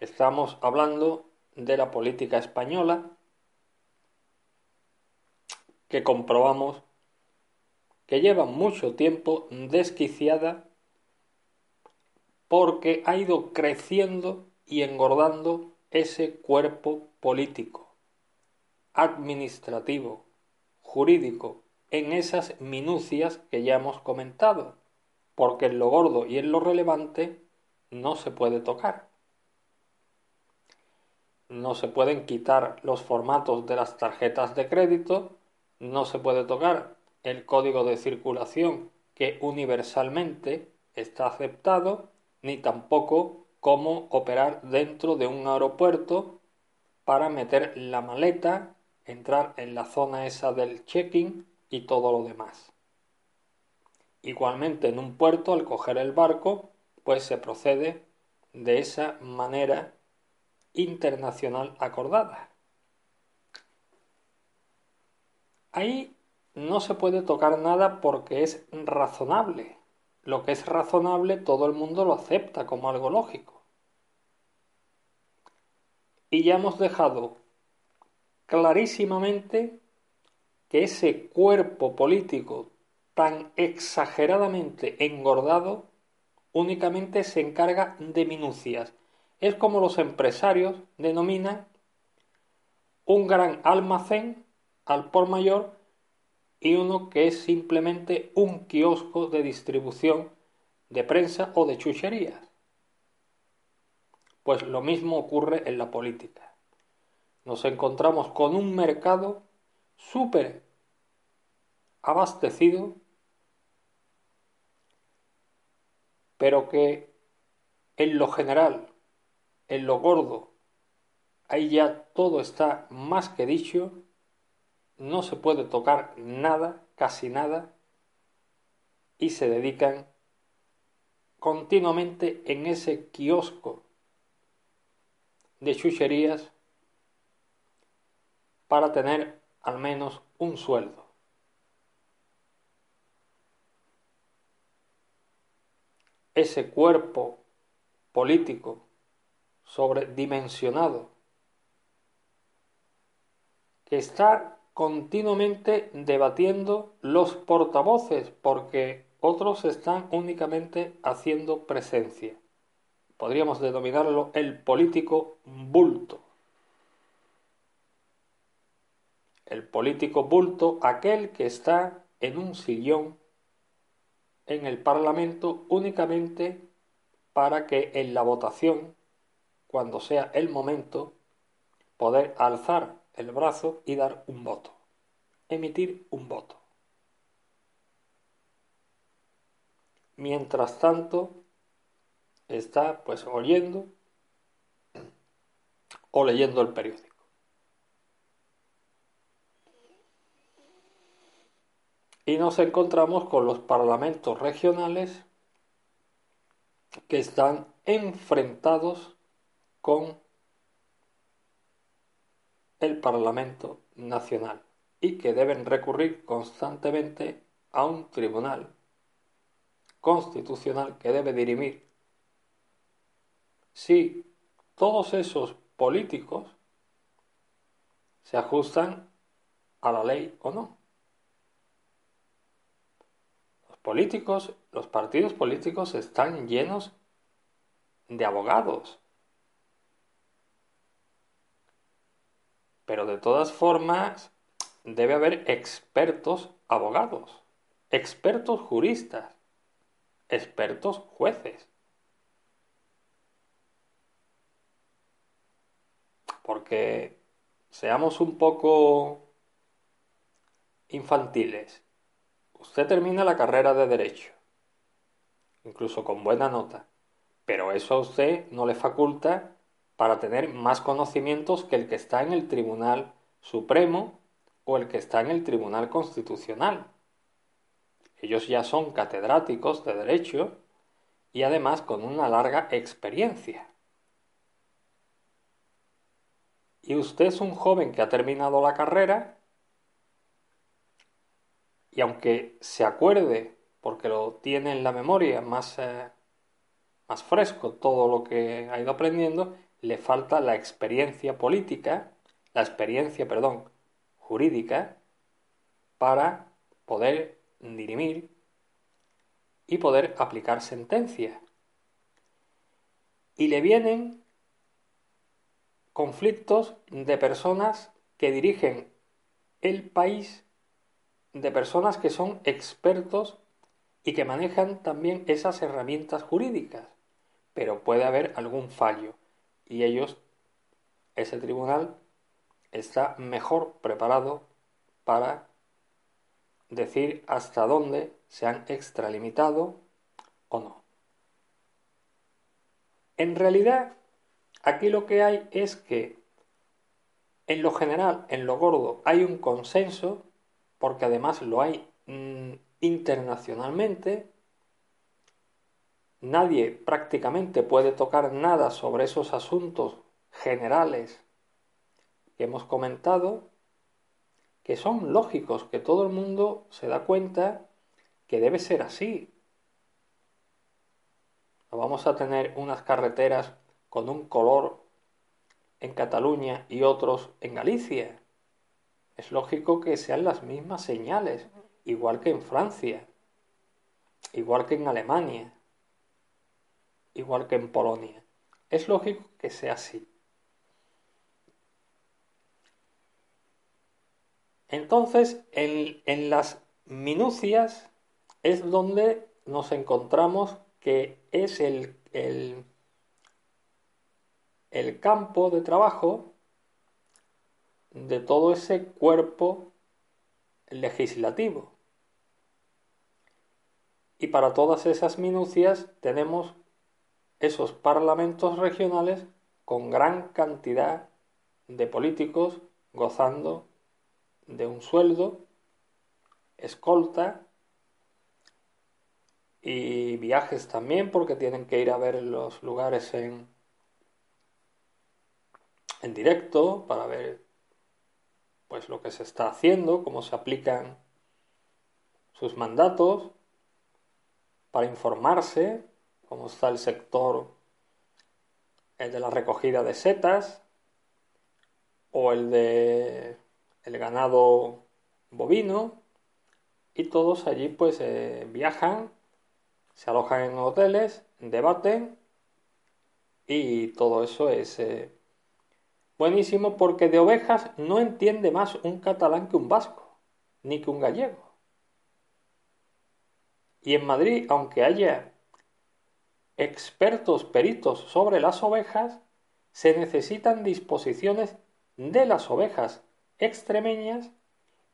Estamos hablando de la política española que comprobamos que lleva mucho tiempo desquiciada porque ha ido creciendo y engordando ese cuerpo político, administrativo, jurídico, en esas minucias que ya hemos comentado, porque en lo gordo y en lo relevante no se puede tocar no se pueden quitar los formatos de las tarjetas de crédito, no se puede tocar el código de circulación que universalmente está aceptado, ni tampoco cómo operar dentro de un aeropuerto para meter la maleta, entrar en la zona esa del check-in y todo lo demás. Igualmente en un puerto, al coger el barco, pues se procede de esa manera internacional acordada. Ahí no se puede tocar nada porque es razonable. Lo que es razonable todo el mundo lo acepta como algo lógico. Y ya hemos dejado clarísimamente que ese cuerpo político tan exageradamente engordado únicamente se encarga de minucias es como los empresarios denominan un gran almacén al por mayor y uno que es simplemente un kiosco de distribución de prensa o de chucherías. Pues lo mismo ocurre en la política. Nos encontramos con un mercado súper abastecido, pero que en lo general en lo gordo, ahí ya todo está más que dicho, no se puede tocar nada, casi nada, y se dedican continuamente en ese kiosco de chucherías para tener al menos un sueldo. Ese cuerpo político sobredimensionado, que está continuamente debatiendo los portavoces porque otros están únicamente haciendo presencia. Podríamos denominarlo el político bulto. El político bulto, aquel que está en un sillón en el Parlamento únicamente para que en la votación cuando sea el momento, poder alzar el brazo y dar un voto, emitir un voto. Mientras tanto, está pues oyendo o leyendo el periódico. Y nos encontramos con los parlamentos regionales que están enfrentados con el Parlamento Nacional y que deben recurrir constantemente a un tribunal constitucional que debe dirimir si todos esos políticos se ajustan a la ley o no. Los políticos, los partidos políticos están llenos de abogados, Pero de todas formas, debe haber expertos abogados, expertos juristas, expertos jueces. Porque seamos un poco infantiles. Usted termina la carrera de derecho, incluso con buena nota, pero eso a usted no le faculta para tener más conocimientos que el que está en el Tribunal Supremo o el que está en el Tribunal Constitucional. Ellos ya son catedráticos de Derecho y además con una larga experiencia. Y usted es un joven que ha terminado la carrera y aunque se acuerde, porque lo tiene en la memoria más, eh, más fresco todo lo que ha ido aprendiendo, le falta la experiencia política, la experiencia, perdón, jurídica, para poder dirimir y poder aplicar sentencia. Y le vienen conflictos de personas que dirigen el país, de personas que son expertos y que manejan también esas herramientas jurídicas. Pero puede haber algún fallo y ellos, ese tribunal, está mejor preparado para decir hasta dónde se han extralimitado o no. En realidad, aquí lo que hay es que en lo general, en lo gordo, hay un consenso, porque además lo hay mm, internacionalmente, nadie prácticamente puede tocar nada sobre esos asuntos generales que hemos comentado, que son lógicos, que todo el mundo se da cuenta que debe ser así. No vamos a tener unas carreteras con un color en Cataluña y otros en Galicia. Es lógico que sean las mismas señales, igual que en Francia, igual que en Alemania, igual que en Polonia. Es lógico que sea así. Entonces, en, las minucias es donde nos encontramos que es el, el, campo de trabajo de todo ese cuerpo legislativo. Y para todas esas minucias tenemos esos parlamentos regionales con gran cantidad de políticos gozando de un sueldo, escolta y viajes también porque tienen que ir a ver los lugares en, en directo para ver pues lo que se está haciendo, cómo se aplican sus mandatos, para informarse cómo está el sector el de la recogida de setas o el de el ganado bovino y todos allí pues eh, viajan, se alojan en hoteles, debaten y todo eso es eh, buenísimo porque de ovejas no entiende más un catalán que un vasco, ni que un gallego. Y en Madrid, aunque haya expertos peritos sobre las ovejas, se necesitan disposiciones de las ovejas extremeñas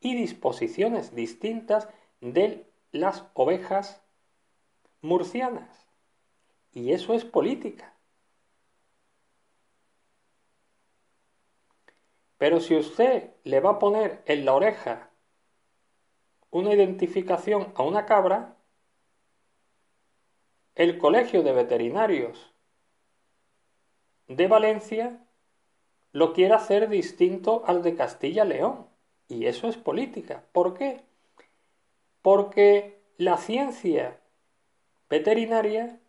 y disposiciones distintas de las ovejas murcianas. Y eso es política. Pero si usted le va a poner en la oreja una identificación a una cabra, el Colegio de Veterinarios de Valencia lo quiere hacer distinto al de Castilla-León. Y eso es política. ¿Por qué? Porque la ciencia veterinaria,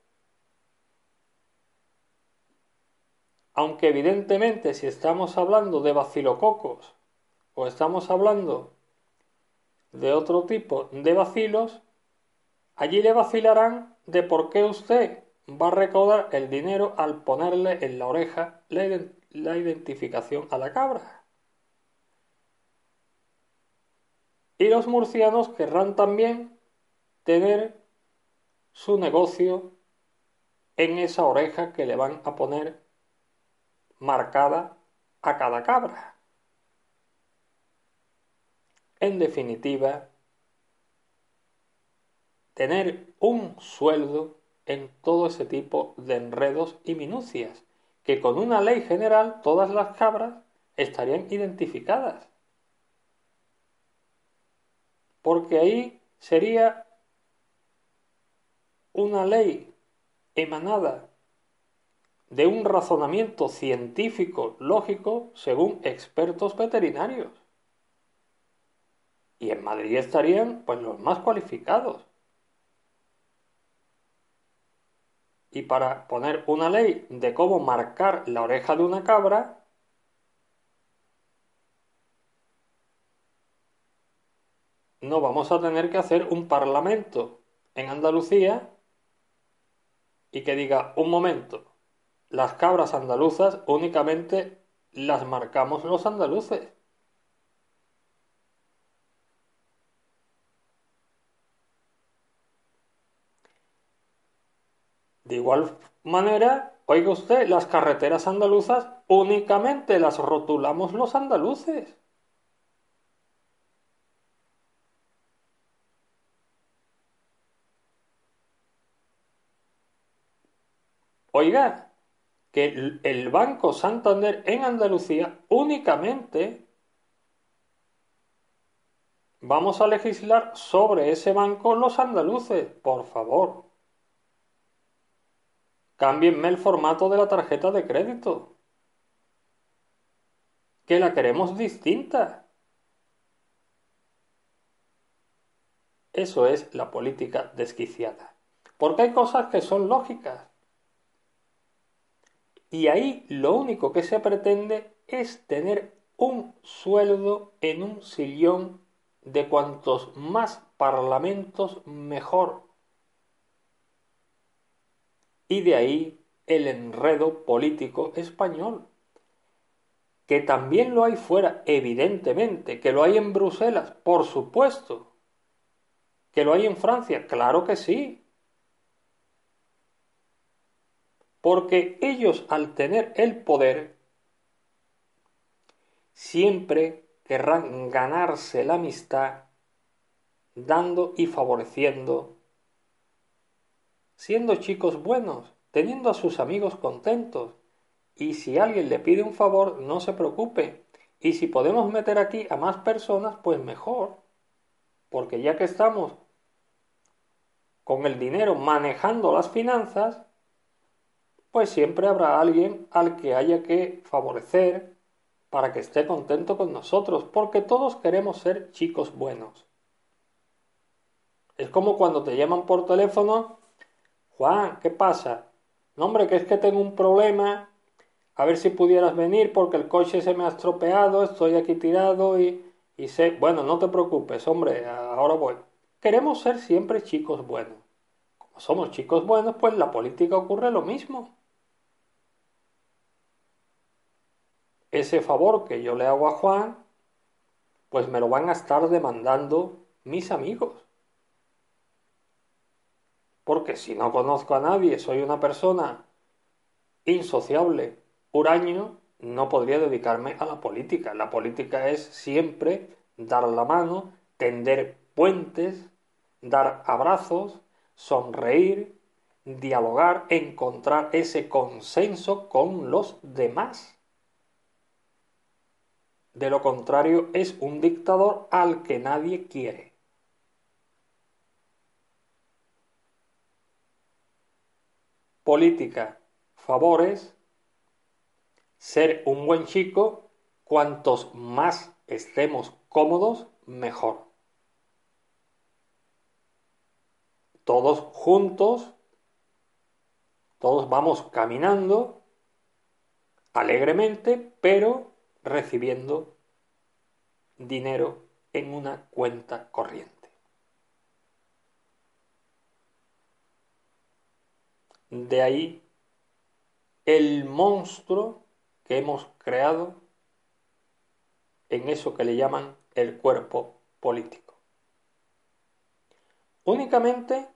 aunque evidentemente si estamos hablando de bacilococos o estamos hablando de otro tipo de bacilos, allí le vacilarán de por qué usted va a recaudar el dinero al ponerle en la oreja la, la identificación a la cabra. Y los murcianos querrán también tener su negocio en esa oreja que le van a poner marcada a cada cabra. En definitiva, tener un sueldo en todo ese tipo de enredos y minucias, que con una ley general todas las cabras estarían identificadas. Porque ahí sería una ley emanada de un razonamiento científico lógico según expertos veterinarios. Y en Madrid estarían pues los más cualificados. Y para poner una ley de cómo marcar la oreja de una cabra, no vamos a tener que hacer un parlamento en Andalucía y que diga, un momento, las cabras andaluzas únicamente las marcamos los andaluces. De igual manera, oiga usted, las carreteras andaluzas únicamente las rotulamos los andaluces. Oiga, que el Banco Santander en Andalucía únicamente vamos a legislar sobre ese banco los andaluces, por favor. Cámbienme el formato de la tarjeta de crédito. Que la queremos distinta. Eso es la política desquiciada. Porque hay cosas que son lógicas. Y ahí lo único que se pretende es tener un sueldo en un sillón de cuantos más parlamentos mejor. Y de ahí el enredo político español, que también lo hay fuera, evidentemente, que lo hay en Bruselas, por supuesto, que lo hay en Francia, claro que sí, porque ellos al tener el poder siempre querrán ganarse la amistad dando y favoreciendo, siendo chicos buenos, teniendo a sus amigos contentos. Y si alguien le pide un favor, no se preocupe. Y si podemos meter aquí a más personas, pues mejor. Porque ya que estamos con el dinero manejando las finanzas, pues siempre habrá alguien al que haya que favorecer para que esté contento con nosotros, porque todos queremos ser chicos buenos. Es como cuando te llaman por teléfono, Juan, ¿qué pasa? No, hombre, que es que tengo un problema, a ver si pudieras venir porque el coche se me ha estropeado, estoy aquí tirado y, y sé, bueno, no te preocupes, hombre, ahora voy. Queremos ser siempre chicos buenos. Como somos chicos buenos, pues la política ocurre lo mismo. ese favor que yo le hago a Juan, pues me lo van a estar demandando mis amigos. Porque si no conozco a nadie, soy una persona insociable, huraño, no podría dedicarme a la política. La política es siempre dar la mano, tender puentes, dar abrazos, sonreír, dialogar, encontrar ese consenso con los demás. De lo contrario, es un dictador al que nadie quiere. Política, favores, ser un buen chico, cuantos más estemos cómodos, mejor. Todos juntos, todos vamos caminando alegremente, pero recibiendo dinero en una cuenta corriente. De ahí el monstruo que hemos creado en eso que le llaman el cuerpo político. Únicamente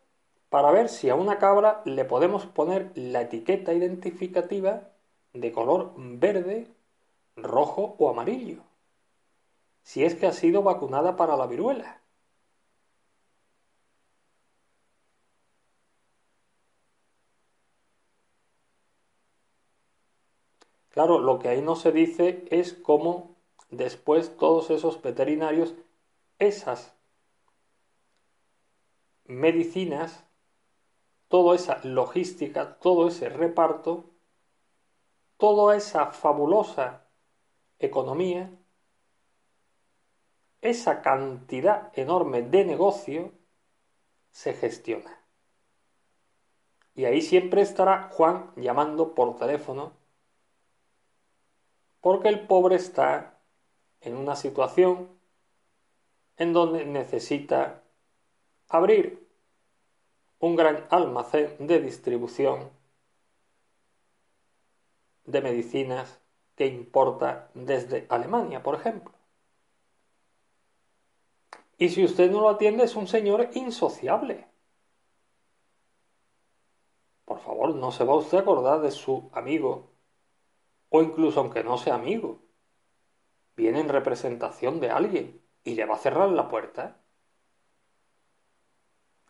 para ver si a una cabra le podemos poner la etiqueta identificativa de color verde rojo o amarillo, si es que ha sido vacunada para la viruela. Claro, lo que ahí no se dice es cómo después todos esos veterinarios, esas medicinas, toda esa logística, todo ese reparto, toda esa fabulosa economía, esa cantidad enorme de negocio se gestiona. Y ahí siempre estará Juan llamando por teléfono porque el pobre está en una situación en donde necesita abrir un gran almacén de distribución de medicinas que importa desde Alemania, por ejemplo. Y si usted no lo atiende es un señor insociable. Por favor, no se va usted a acordar de su amigo o incluso aunque no sea amigo, viene en representación de alguien y le va a cerrar la puerta.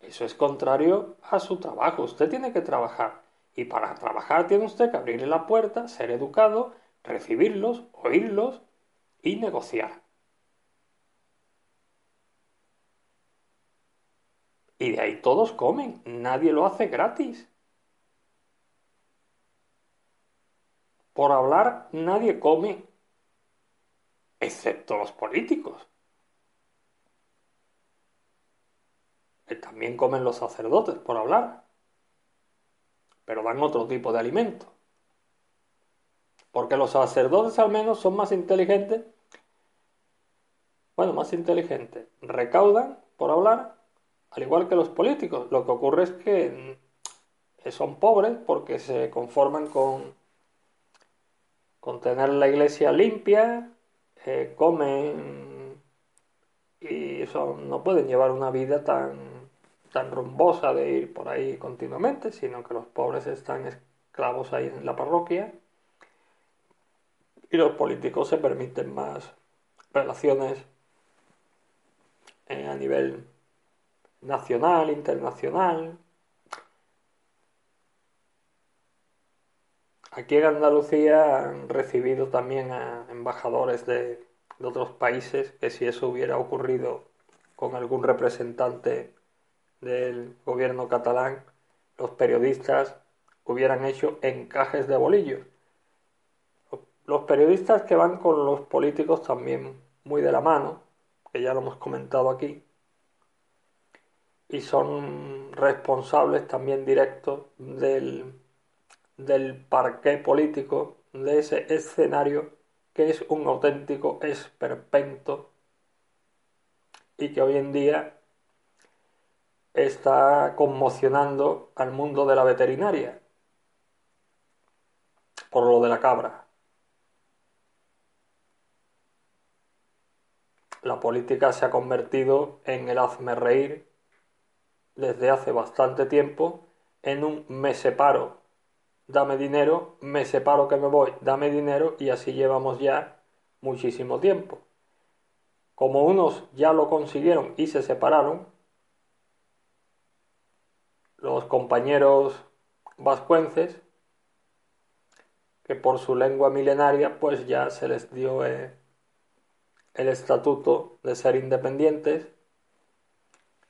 Eso es contrario a su trabajo. Usted tiene que trabajar. Y para trabajar tiene usted que abrirle la puerta, ser educado, recibirlos, oírlos y negociar. Y de ahí todos comen. Nadie lo hace gratis. Por hablar nadie come, excepto los políticos. Que también comen los sacerdotes por hablar, pero dan otro tipo de alimento. Porque los sacerdotes al menos son más inteligentes, bueno, más inteligentes, recaudan por hablar, al igual que los políticos. Lo que ocurre es que son pobres porque se conforman con con tener la iglesia limpia, eh, comen y eso no pueden llevar una vida tan, tan rumbosa de ir por ahí continuamente, sino que los pobres están esclavos ahí en la parroquia. Y los políticos se permiten más relaciones eh, a nivel nacional, internacional, Aquí en Andalucía han recibido también a embajadores de, otros países que si eso hubiera ocurrido con algún representante del gobierno catalán, los periodistas hubieran hecho encajes de bolillos. Los periodistas que van con los políticos también muy de la mano, que ya lo hemos comentado aquí, y son responsables también directos del del parqué político de ese escenario que es un auténtico esperpento y que hoy en día está conmocionando al mundo de la veterinaria por lo de la cabra. La política se ha convertido en el hazme reír desde hace bastante tiempo en un me separo dame dinero, me separo que me voy, dame dinero y así llevamos ya muchísimo tiempo. Como unos ya lo consiguieron y se separaron, los compañeros vascuences, que por su lengua milenaria pues ya se les dio eh, el estatuto de ser independientes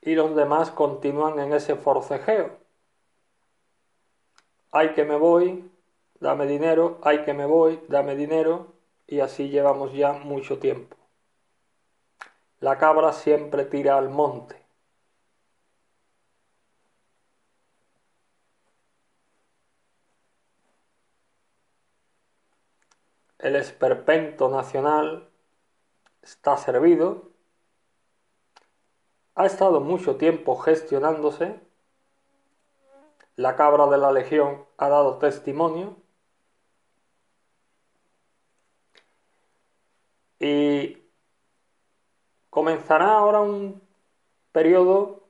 y los demás continúan en ese forcejeo ay que me voy, dame dinero, ay que me voy, dame dinero, y así llevamos ya mucho tiempo. La cabra siempre tira al monte. El esperpento nacional está servido, ha estado mucho tiempo gestionándose la cabra de la legión ha dado testimonio. Y comenzará ahora un periodo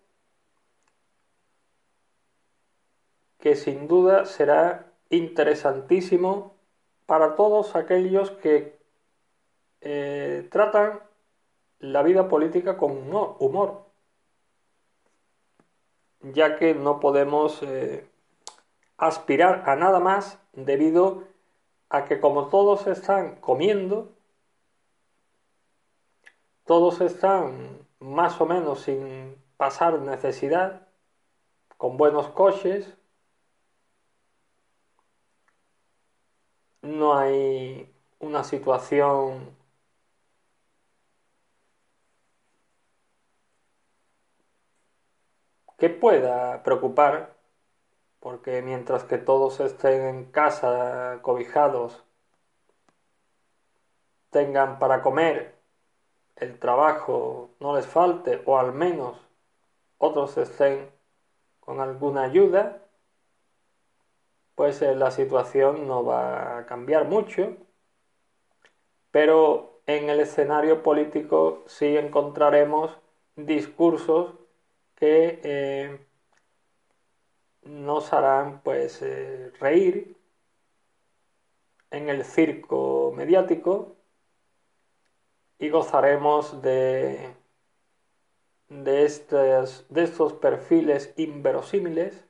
que sin duda será interesantísimo para todos aquellos que eh, tratan la vida política con humor ya que no podemos eh, aspirar a nada más debido a que como todos están comiendo, todos están más o menos sin pasar necesidad, con buenos coches, no hay una situación que pueda preocupar, porque mientras que todos estén en casa cobijados, tengan para comer, el trabajo no les falte o al menos otros estén con alguna ayuda, pues eh, la situación no va a cambiar mucho, pero en el escenario político sí encontraremos discursos que eh, nos harán pues eh, reír en el circo mediático y gozaremos de, de, estos, de estos perfiles inverosímiles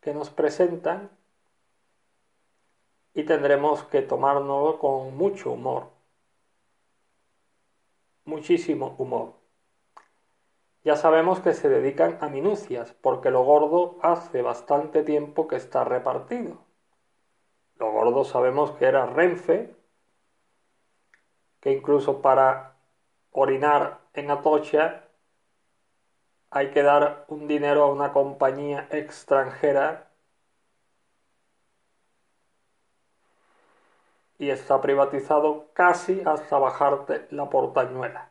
que nos presentan y tendremos que tomárnoslo con mucho humor, muchísimo humor. Ya sabemos que se dedican a minucias, porque lo gordo hace bastante tiempo que está repartido. Lo gordo sabemos que era Renfe, que incluso para orinar en Atocha hay que dar un dinero a una compañía extranjera y está privatizado casi hasta bajarte la portañuela.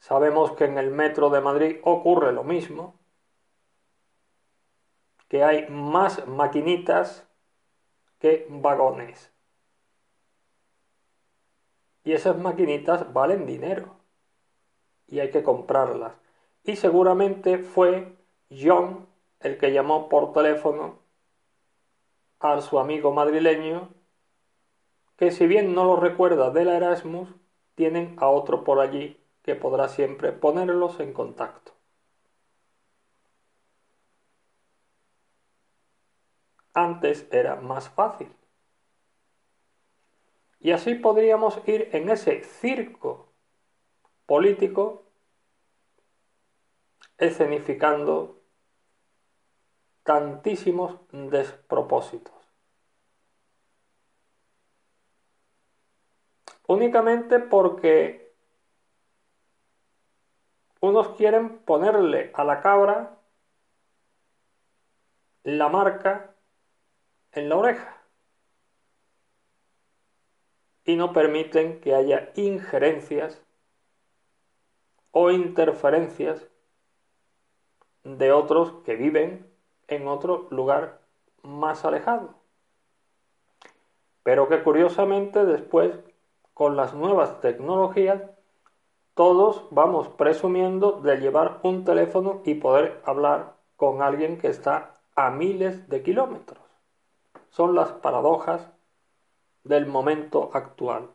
Sabemos que en el metro de Madrid ocurre lo mismo, que hay más maquinitas que vagones. Y esas maquinitas valen dinero y hay que comprarlas. Y seguramente fue John el que llamó por teléfono a su amigo madrileño, que si bien no lo recuerda de la Erasmus, tienen a otro por allí que podrá siempre ponerlos en contacto. Antes era más fácil. Y así podríamos ir en ese circo político escenificando tantísimos despropósitos. Únicamente porque unos quieren ponerle a la cabra la marca en la oreja y no permiten que haya injerencias o interferencias de otros que viven en otro lugar más alejado. Pero que curiosamente después, con las nuevas tecnologías, todos vamos presumiendo de llevar un teléfono y poder hablar con alguien que está a miles de kilómetros. Son las paradojas del momento actual.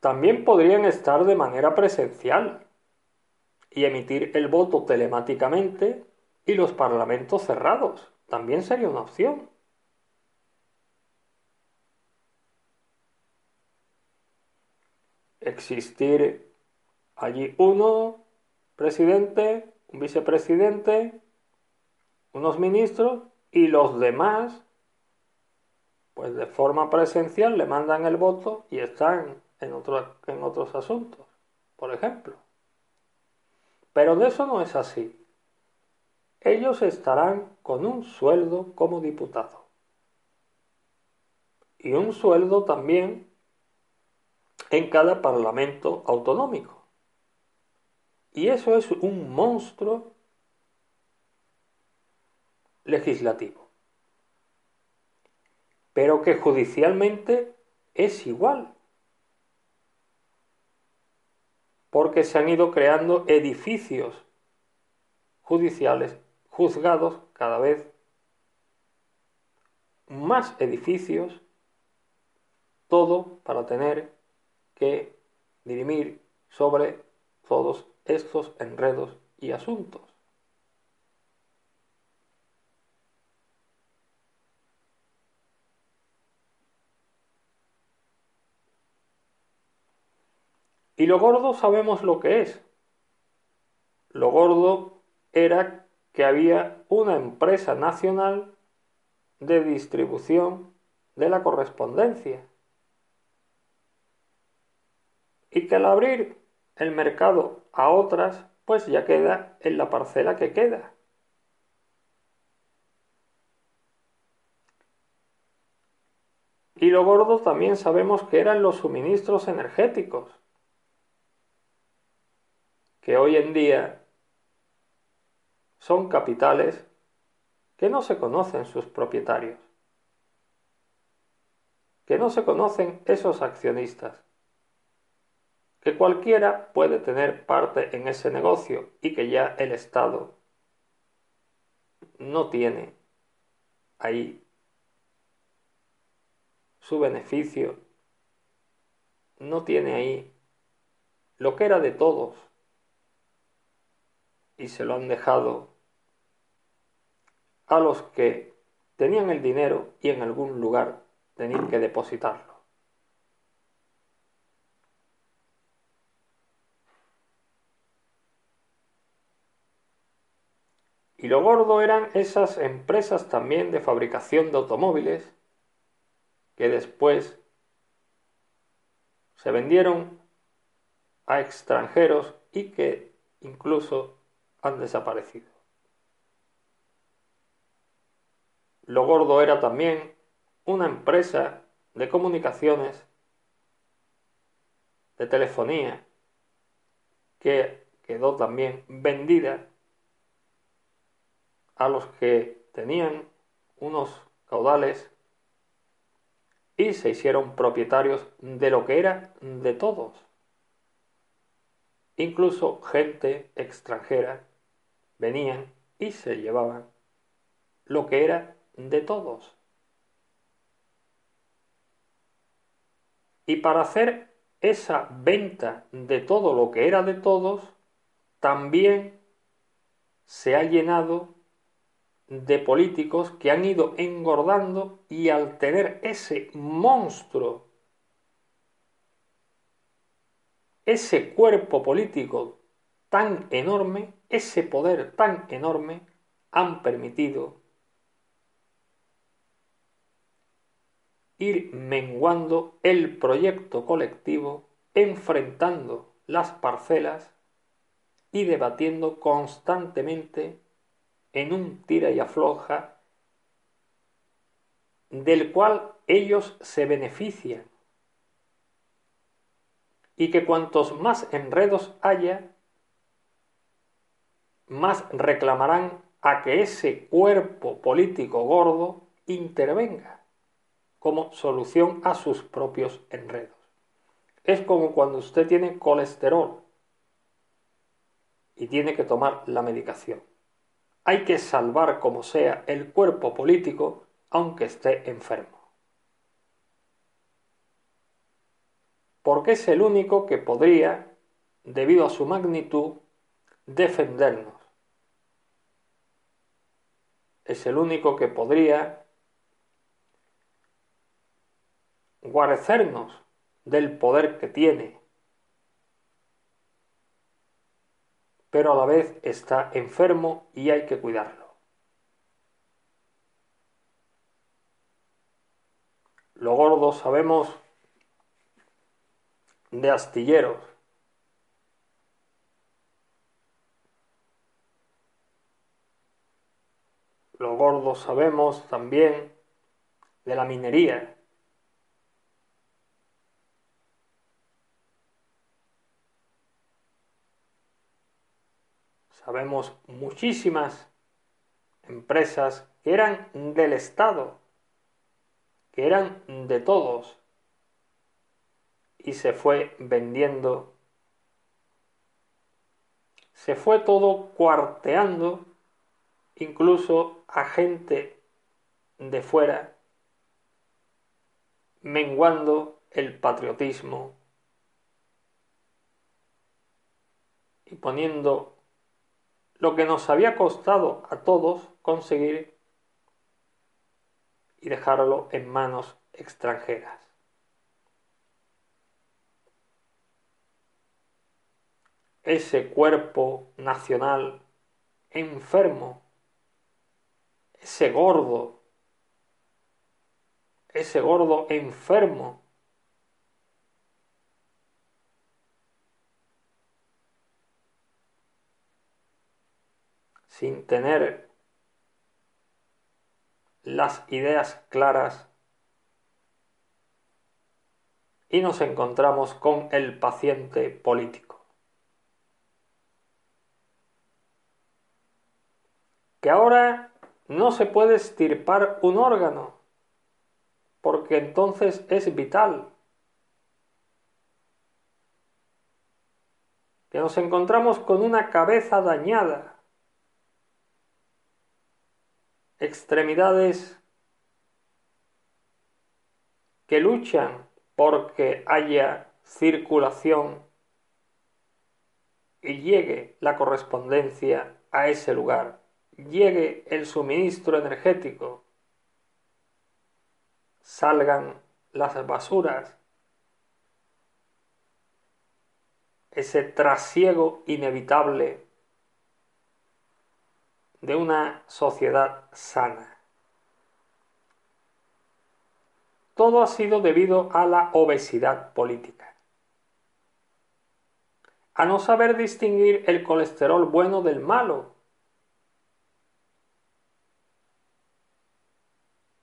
También podrían estar de manera presencial y emitir el voto telemáticamente y los parlamentos cerrados. También sería una opción. Existir allí uno, presidente, un vicepresidente, unos ministros y los demás, pues de forma presencial le mandan el voto y están en, en otros asuntos, por ejemplo. Pero de eso no es así. Ellos estarán con un sueldo como diputado. Y un sueldo también en cada parlamento autonómico. Y eso es un monstruo legislativo. Pero que judicialmente es igual. Porque se han ido creando edificios judiciales, juzgados cada vez más edificios, todo para tener que dirimir sobre todos estos enredos y asuntos. Y lo gordo sabemos lo que es. Lo gordo era que había una empresa nacional de distribución de la correspondencia. Y que al abrir el mercado a otras, pues ya queda en la parcela que queda. Y lo gordo también sabemos que eran los suministros energéticos, que hoy en día son capitales que no se conocen sus propietarios, que no se conocen esos accionistas, que cualquiera puede tener parte en ese negocio y que ya el Estado no tiene ahí su beneficio, no tiene ahí lo que era de todos y se lo han dejado a los que tenían el dinero y en algún lugar tenían que depositarlo. Y lo gordo eran esas empresas también de fabricación de automóviles que después se vendieron a extranjeros y que incluso han desaparecido. Lo gordo era también una empresa de comunicaciones, de telefonía, que quedó también vendida a los que tenían unos caudales y se hicieron propietarios de lo que era de todos. Incluso gente extranjera venían y se llevaban lo que era de todos. Y para hacer esa venta de todo lo que era de todos, también se ha llenado de políticos que han ido engordando y al tener ese monstruo, ese cuerpo político tan enorme, ese poder tan enorme, han permitido ir menguando el proyecto colectivo, enfrentando las parcelas y debatiendo constantemente en un tira y afloja del cual ellos se benefician y que cuantos más enredos haya, más reclamarán a que ese cuerpo político gordo intervenga como solución a sus propios enredos. Es como cuando usted tiene colesterol y tiene que tomar la medicación. Hay que salvar como sea el cuerpo político aunque esté enfermo. Porque es el único que podría, debido a su magnitud, defendernos. Es el único que podría guarecernos del poder que tiene, pero a la vez está enfermo y hay que cuidarlo. Lo gordo sabemos de astilleros. Lo gordo sabemos también de la minería. Sabemos muchísimas empresas que eran del Estado, que eran de todos, y se fue vendiendo, se fue todo cuarteando, incluso a gente de fuera, menguando el patriotismo y poniendo lo que nos había costado a todos conseguir y dejarlo en manos extranjeras. ese cuerpo nacional enfermo, ese gordo, ese gordo enfermo sin tener las ideas claras y nos encontramos con el paciente político. Que ahora no se puede estirpar un órgano, porque entonces es vital. Que nos encontramos con una cabeza dañada, extremidades que luchan porque haya circulación y llegue la correspondencia a ese lugar, llegue el suministro energético, salgan las basuras, ese trasiego inevitable de una sociedad sana. Todo ha sido debido a la obesidad política. A no saber distinguir el colesterol bueno del malo.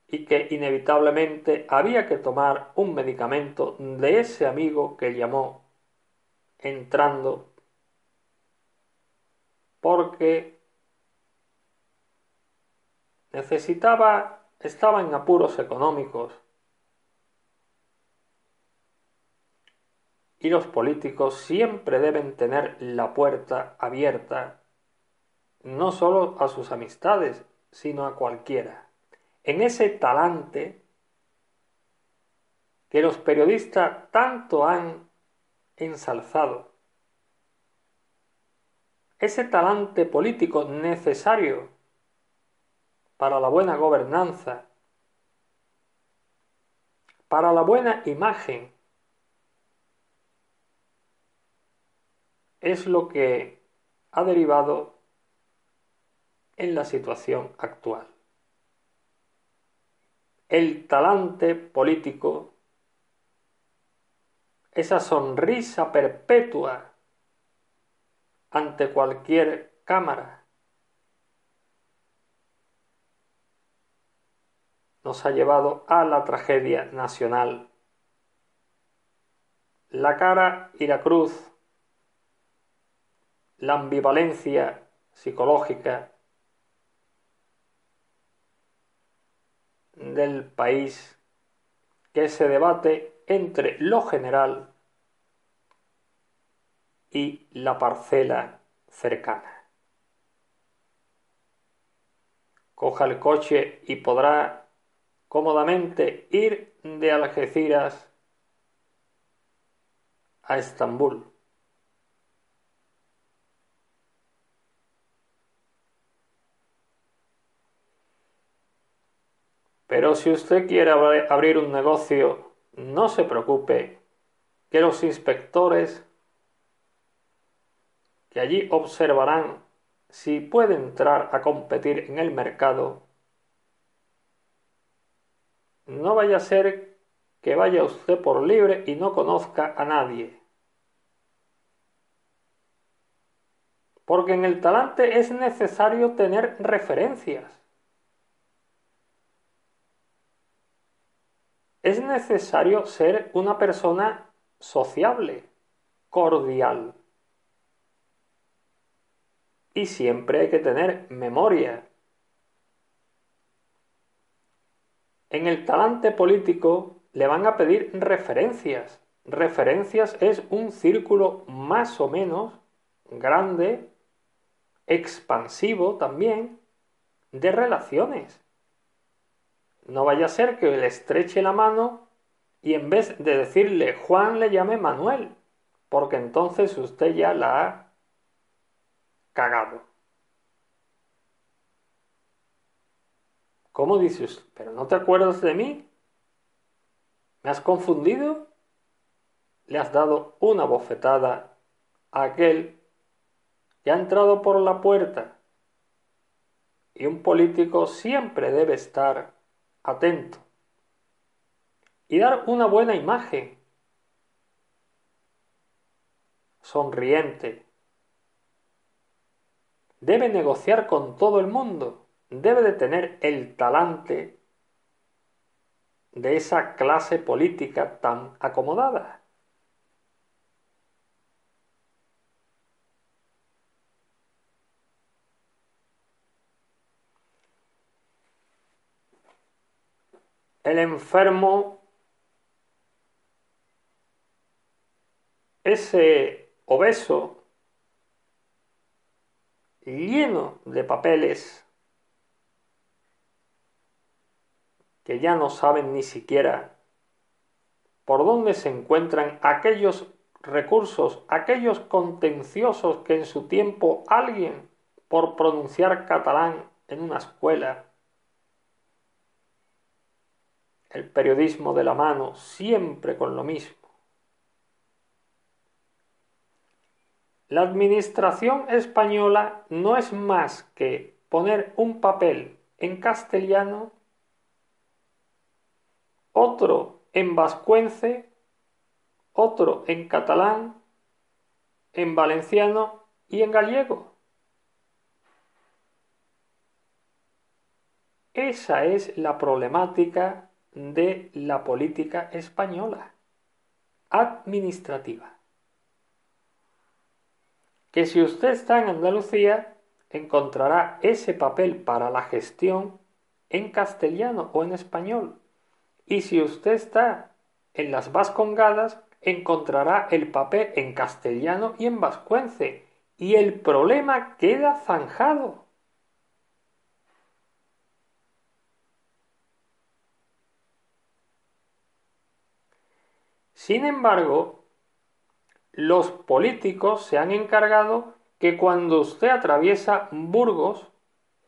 Y que inevitablemente había que tomar un medicamento de ese amigo que llamó entrando porque necesitaba, estaba en apuros económicos. Y los políticos siempre deben tener la puerta abierta, no solo a sus amistades, sino a cualquiera. En ese talante que los periodistas tanto han ensalzado. Ese talante político necesario para la buena gobernanza, para la buena imagen, es lo que ha derivado en la situación actual. El talante político, esa sonrisa perpetua ante cualquier cámara, nos ha llevado a la tragedia nacional. La cara y la cruz, la ambivalencia psicológica del país que se debate entre lo general y la parcela cercana. Coja el coche y podrá cómodamente ir de Algeciras a Estambul. Pero si usted quiere abrir un negocio, no se preocupe, que los inspectores que allí observarán si puede entrar a competir en el mercado no vaya a ser que vaya usted por libre y no conozca a nadie. Porque en el talante es necesario tener referencias. Es necesario ser una persona sociable, cordial. Y siempre hay que tener memoria, En el talante político le van a pedir referencias. Referencias es un círculo más o menos grande, expansivo también, de relaciones. No vaya a ser que le estreche la mano y en vez de decirle Juan le llame Manuel, porque entonces usted ya la ha cagado. ¿Cómo dices? ¿Pero no te acuerdas de mí? ¿Me has confundido? Le has dado una bofetada a aquel y ha entrado por la puerta. Y un político siempre debe estar atento y dar una buena imagen, sonriente. Debe negociar con todo el mundo, debe de tener el talante de esa clase política tan acomodada. el enfermo, ese obeso, lleno de papeles, que ya no saben ni siquiera por dónde se encuentran aquellos recursos, aquellos contenciosos que en su tiempo alguien, por pronunciar catalán en una escuela, el periodismo de la mano, siempre con lo mismo. La administración española no es más que poner un papel en castellano, otro en vascuence, otro en catalán, en valenciano y en gallego. Esa es la problemática de la política española administrativa. Que si usted está en Andalucía, encontrará ese papel para la gestión en castellano o en español. Y si usted está en las Vascongadas, encontrará el papel en castellano y en vascuence. Y el problema queda zanjado. Sin embargo, los políticos se han encargado que cuando usted atraviesa Burgos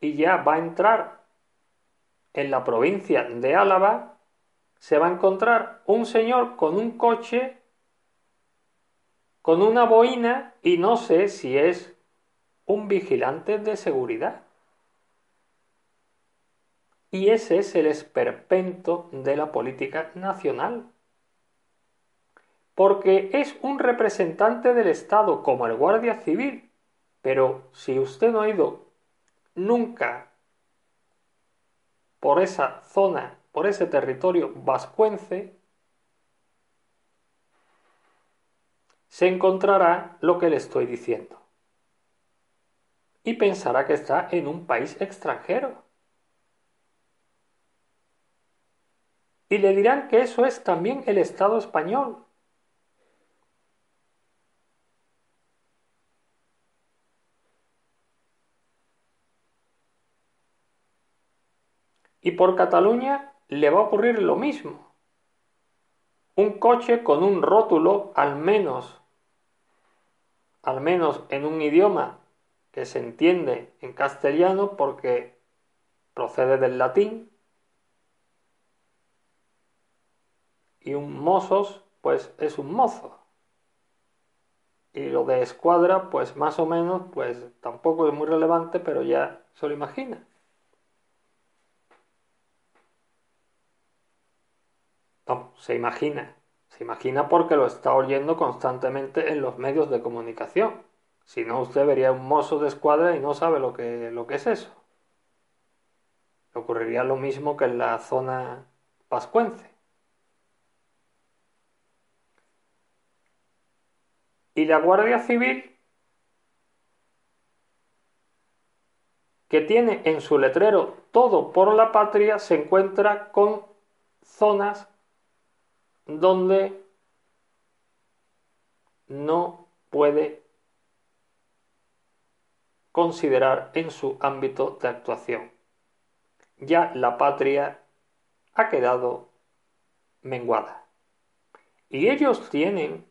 y ya va a entrar en la provincia de Álava, se va a encontrar un señor con un coche, con una boina y no sé si es un vigilante de seguridad. Y ese es el esperpento de la política nacional porque es un representante del Estado como el guardia civil. Pero si usted no ha ido nunca por esa zona, por ese territorio vascuence, se encontrará lo que le estoy diciendo. Y pensará que está en un país extranjero. Y le dirán que eso es también el Estado español, Y por Cataluña le va a ocurrir lo mismo. Un coche con un rótulo, al menos, al menos en un idioma que se entiende en castellano porque procede del latín, y un mozos, pues es un mozo. Y lo de escuadra, pues más o menos, pues tampoco es muy relevante, pero ya se lo imagina. Se imagina. Se imagina porque lo está oyendo constantemente en los medios de comunicación. Si no, usted vería un mozo de escuadra y no sabe lo que, lo que es eso. Ocurriría lo mismo que en la zona pascuense. Y la Guardia Civil, que tiene en su letrero todo por la patria, se encuentra con zonas donde no puede considerar en su ámbito de actuación. Ya la patria ha quedado menguada. Y ellos tienen,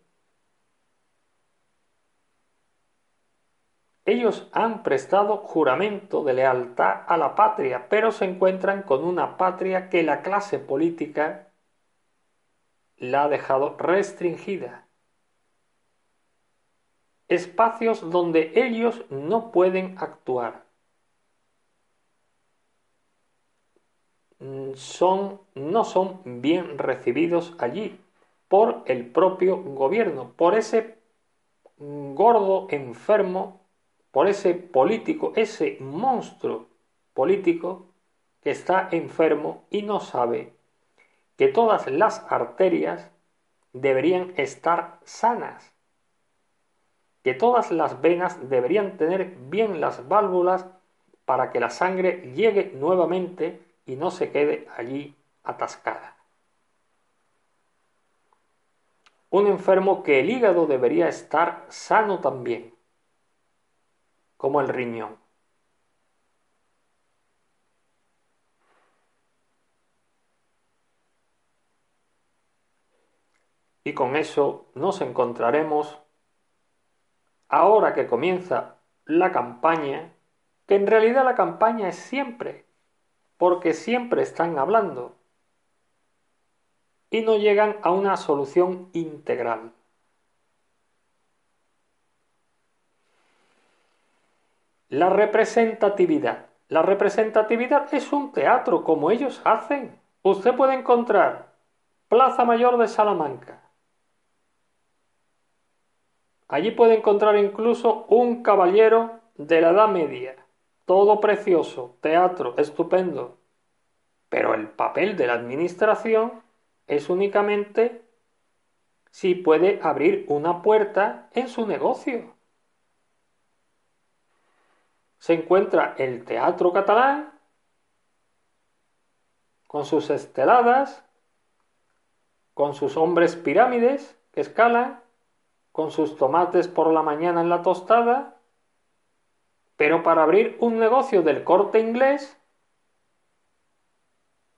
ellos han prestado juramento de lealtad a la patria, pero se encuentran con una patria que la clase política la ha dejado restringida. espacios donde ellos no pueden actuar. Son, no son bien recibidos allí por el propio gobierno, por ese gordo enfermo, por ese político, ese monstruo político que está enfermo y no sabe que todas las arterias deberían estar sanas, que todas las venas deberían tener bien las válvulas para que la sangre llegue nuevamente y no se quede allí atascada. Un enfermo que el hígado debería estar sano también, como el riñón. Y con eso nos encontraremos, ahora que comienza la campaña, que en realidad la campaña es siempre, porque siempre están hablando y no llegan a una solución integral. La representatividad. La representatividad es un teatro como ellos hacen. Usted puede encontrar Plaza Mayor de Salamanca, Allí puede encontrar incluso un caballero de la Edad Media, todo precioso, teatro, estupendo. Pero el papel de la administración es únicamente si puede abrir una puerta en su negocio. Se encuentra el teatro catalán con sus esteladas, con sus hombres pirámides que escalan, con sus tomates por la mañana en la tostada, pero para abrir un negocio del corte inglés,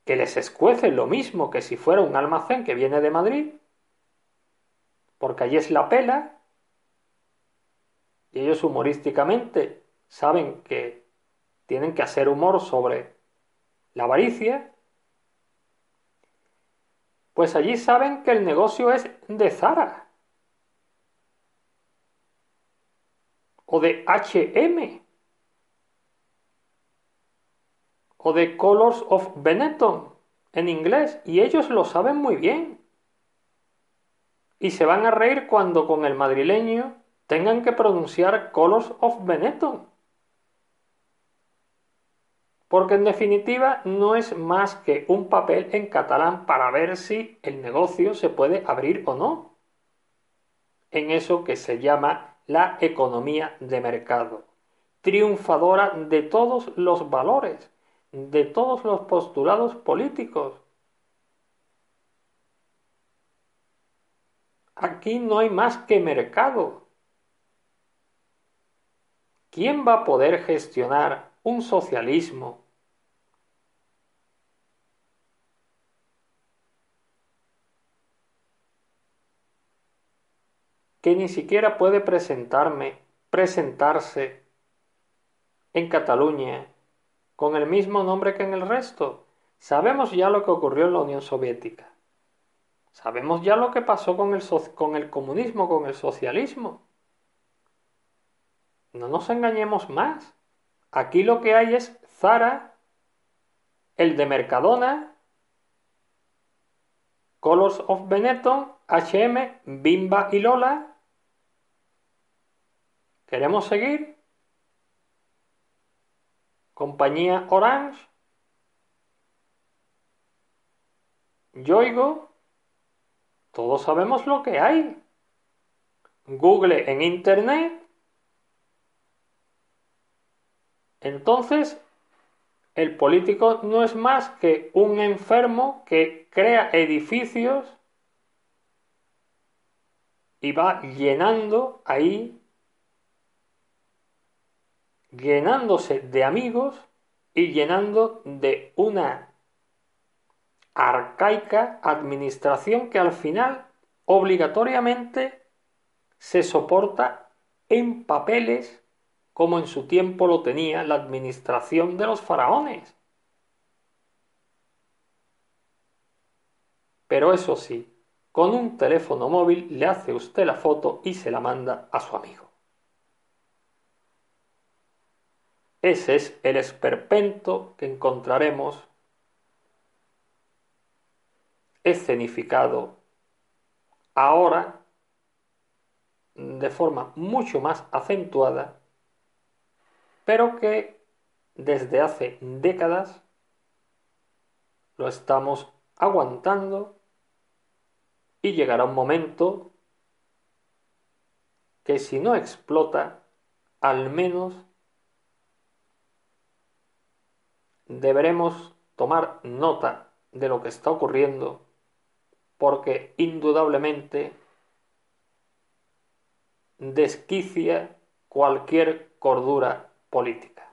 que les escuece lo mismo que si fuera un almacén que viene de Madrid, porque allí es la pela, y ellos humorísticamente saben que tienen que hacer humor sobre la avaricia, pues allí saben que el negocio es de Zara. O de HM o de Colors of Benetton en inglés y ellos lo saben muy bien. Y se van a reír cuando con el madrileño tengan que pronunciar Colors of Benetton. Porque en definitiva no es más que un papel en catalán para ver si el negocio se puede abrir o no. En eso que se llama la economía de mercado, triunfadora de todos los valores, de todos los postulados políticos. Aquí no hay más que mercado. ¿Quién va a poder gestionar un socialismo que ni siquiera puede presentarme, presentarse en Cataluña con el mismo nombre que en el resto. Sabemos ya lo que ocurrió en la Unión Soviética. Sabemos ya lo que pasó con el, con el comunismo, con el socialismo. No nos engañemos más. Aquí lo que hay es Zara, el de Mercadona, Colors of Benetton, HM, Bimba y Lola, ¿Queremos seguir? Compañía Orange. Yoigo. Todos sabemos lo que hay. Google en Internet. Entonces, el político no es más que un enfermo que crea edificios y va llenando ahí llenándose de amigos y llenando de una arcaica administración que al final obligatoriamente se soporta en papeles como en su tiempo lo tenía la administración de los faraones. Pero eso sí, con un teléfono móvil le hace usted la foto y se la manda a su amigo. Ese es el esperpento que encontraremos escenificado ahora de forma mucho más acentuada, pero que desde hace décadas lo estamos aguantando y llegará un momento que si no explota, al menos deberemos tomar nota de lo que está ocurriendo porque indudablemente desquicia cualquier cordura política.